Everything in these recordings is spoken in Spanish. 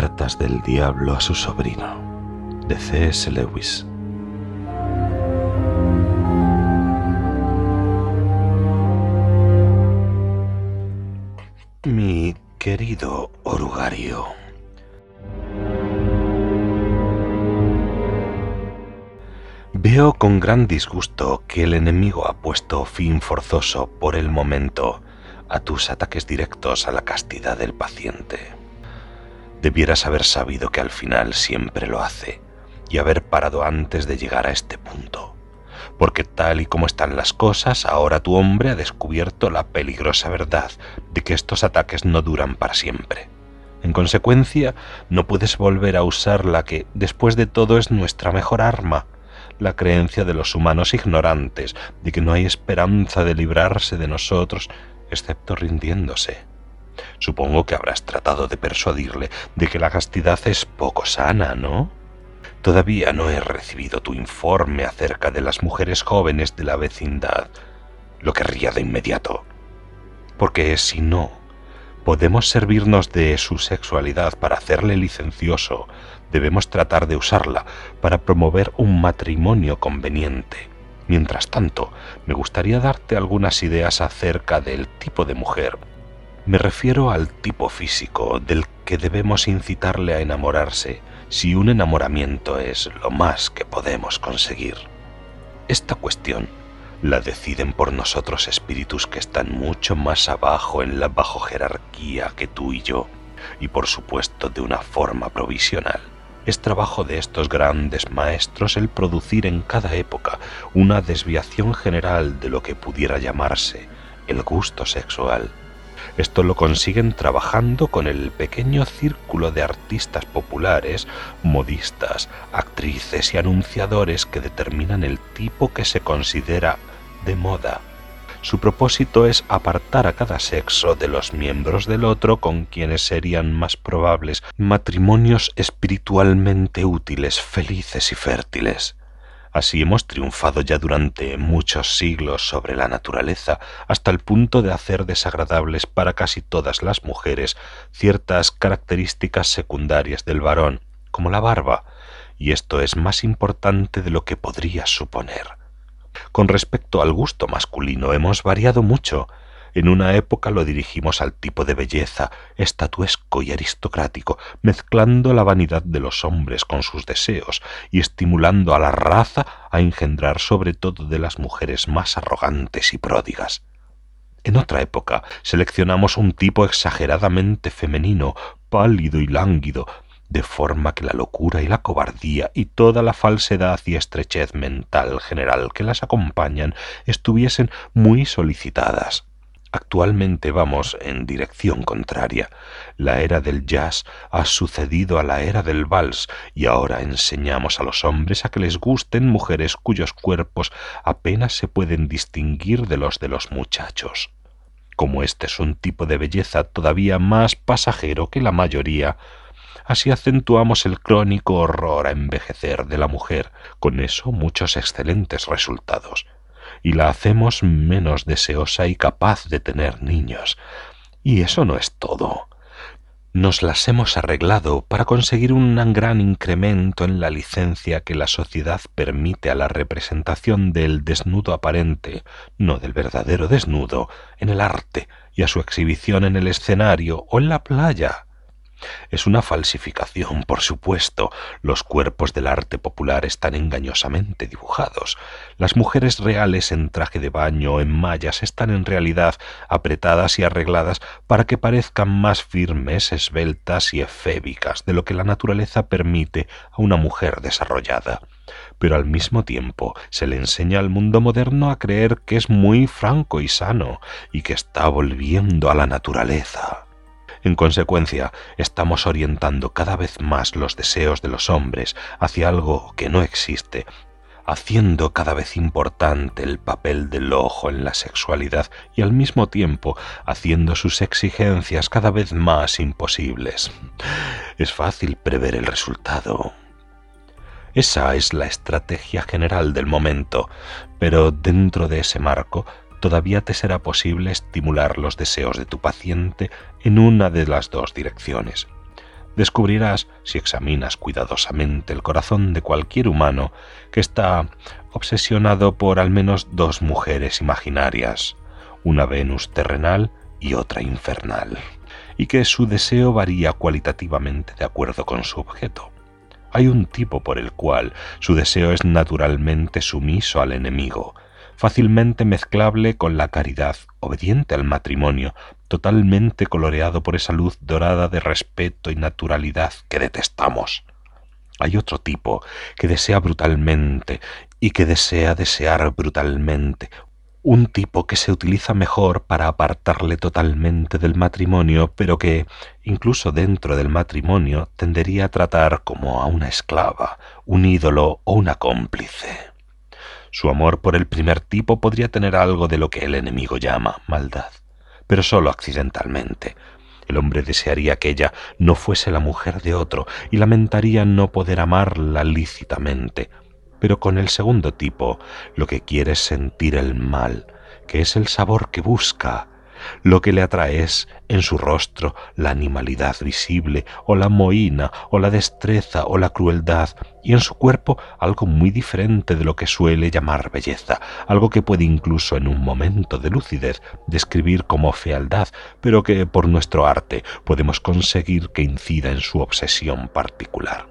Cartas del Diablo a su sobrino, de C.S. Lewis. Mi querido orugario, veo con gran disgusto que el enemigo ha puesto fin forzoso por el momento a tus ataques directos a la castidad del paciente. Debieras haber sabido que al final siempre lo hace y haber parado antes de llegar a este punto porque tal y como están las cosas, ahora tu hombre ha descubierto la peligrosa verdad de que estos ataques no duran para siempre. En consecuencia, no puedes volver a usar la que, después de todo, es nuestra mejor arma, la creencia de los humanos ignorantes de que no hay esperanza de librarse de nosotros excepto rindiéndose. Supongo que habrás tratado de persuadirle de que la castidad es poco sana, ¿no? Todavía no he recibido tu informe acerca de las mujeres jóvenes de la vecindad. Lo querría de inmediato. Porque si no, podemos servirnos de su sexualidad para hacerle licencioso, debemos tratar de usarla para promover un matrimonio conveniente. Mientras tanto, me gustaría darte algunas ideas acerca del tipo de mujer. Me refiero al tipo físico del que debemos incitarle a enamorarse si un enamoramiento es lo más que podemos conseguir. Esta cuestión la deciden por nosotros espíritus que están mucho más abajo en la bajo jerarquía que tú y yo, y por supuesto de una forma provisional. Es trabajo de estos grandes maestros el producir en cada época una desviación general de lo que pudiera llamarse el gusto sexual esto lo consiguen trabajando con el pequeño círculo de artistas populares, modistas, actrices y anunciadores que determinan el tipo que se considera de moda. Su propósito es apartar a cada sexo de los miembros del otro con quienes serían más probables matrimonios espiritualmente útiles, felices y fértiles. Así hemos triunfado ya durante muchos siglos sobre la naturaleza, hasta el punto de hacer desagradables para casi todas las mujeres ciertas características secundarias del varón, como la barba, y esto es más importante de lo que podrías suponer. Con respecto al gusto masculino hemos variado mucho, en una época lo dirigimos al tipo de belleza, estatuesco y aristocrático, mezclando la vanidad de los hombres con sus deseos y estimulando a la raza a engendrar sobre todo de las mujeres más arrogantes y pródigas. En otra época seleccionamos un tipo exageradamente femenino, pálido y lánguido, de forma que la locura y la cobardía y toda la falsedad y estrechez mental general que las acompañan estuviesen muy solicitadas. Actualmente vamos en dirección contraria. La era del jazz ha sucedido a la era del vals y ahora enseñamos a los hombres a que les gusten mujeres cuyos cuerpos apenas se pueden distinguir de los de los muchachos. Como este es un tipo de belleza todavía más pasajero que la mayoría, así acentuamos el crónico horror a envejecer de la mujer, con eso muchos excelentes resultados y la hacemos menos deseosa y capaz de tener niños. Y eso no es todo. Nos las hemos arreglado para conseguir un gran incremento en la licencia que la sociedad permite a la representación del desnudo aparente, no del verdadero desnudo, en el arte y a su exhibición en el escenario o en la playa. Es una falsificación, por supuesto. Los cuerpos del arte popular están engañosamente dibujados. Las mujeres reales en traje de baño o en mallas están en realidad apretadas y arregladas para que parezcan más firmes, esbeltas y efébicas de lo que la naturaleza permite a una mujer desarrollada pero al mismo tiempo se le enseña al mundo moderno a creer que es muy franco y sano y que está volviendo a la naturaleza. En consecuencia, estamos orientando cada vez más los deseos de los hombres hacia algo que no existe, haciendo cada vez importante el papel del ojo en la sexualidad y al mismo tiempo haciendo sus exigencias cada vez más imposibles. Es fácil prever el resultado. Esa es la estrategia general del momento, pero dentro de ese marco todavía te será posible estimular los deseos de tu paciente en una de las dos direcciones. descubrirás, si examinas cuidadosamente el corazón de cualquier humano, que está obsesionado por al menos dos mujeres imaginarias, una Venus terrenal y otra infernal, y que su deseo varía cualitativamente de acuerdo con su objeto. Hay un tipo por el cual su deseo es naturalmente sumiso al enemigo, fácilmente mezclable con la caridad, obediente al matrimonio, totalmente coloreado por esa luz dorada de respeto y naturalidad que detestamos. Hay otro tipo que desea brutalmente y que desea desear brutalmente, un tipo que se utiliza mejor para apartarle totalmente del matrimonio, pero que, incluso dentro del matrimonio, tendería a tratar como a una esclava, un ídolo o una cómplice. Su amor por el primer tipo podría tener algo de lo que el enemigo llama maldad, pero sólo accidentalmente. El hombre desearía que ella no fuese la mujer de otro y lamentaría no poder amarla lícitamente. Pero con el segundo tipo lo que quiere es sentir el mal, que es el sabor que busca, lo que le atrae es en su rostro la animalidad visible, o la mohina, o la destreza, o la crueldad, y en su cuerpo algo muy diferente de lo que suele llamar belleza, algo que puede incluso en un momento de lucidez describir como fealdad, pero que por nuestro arte podemos conseguir que incida en su obsesión particular.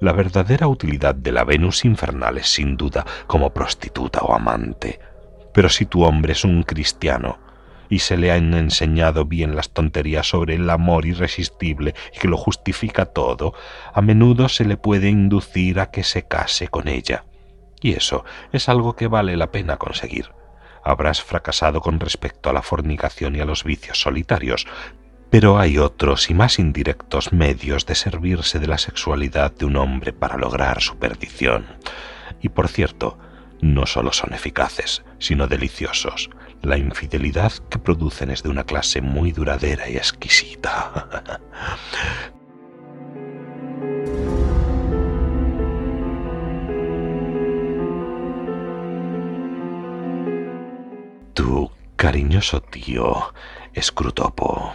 La verdadera utilidad de la Venus infernal es sin duda como prostituta o amante. Pero si tu hombre es un cristiano, y se le han enseñado bien las tonterías sobre el amor irresistible y que lo justifica todo, a menudo se le puede inducir a que se case con ella. Y eso es algo que vale la pena conseguir. Habrás fracasado con respecto a la fornicación y a los vicios solitarios, pero hay otros y más indirectos medios de servirse de la sexualidad de un hombre para lograr su perdición. Y por cierto, no solo son eficaces, sino deliciosos. La infidelidad que producen es de una clase muy duradera y exquisita. tu cariñoso tío Scrutopo.